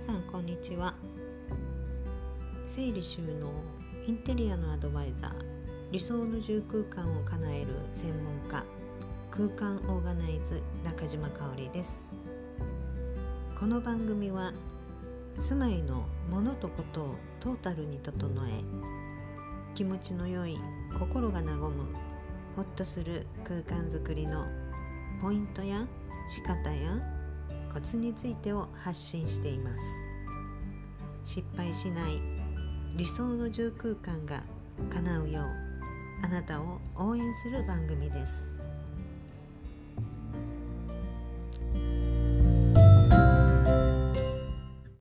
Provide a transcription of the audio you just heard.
さんこんにちは。整理収納インテリアのアドバイザー理想の住空間を叶える専門家空間オーガナイズ中島香織です。この番組は住まいのものとことをトータルに整え気持ちの良い心が和むほっとする空間づくりのポイントや仕方やコツについてを発信しています。失敗しない理想の住空間が叶うようあなたを応援する番組です。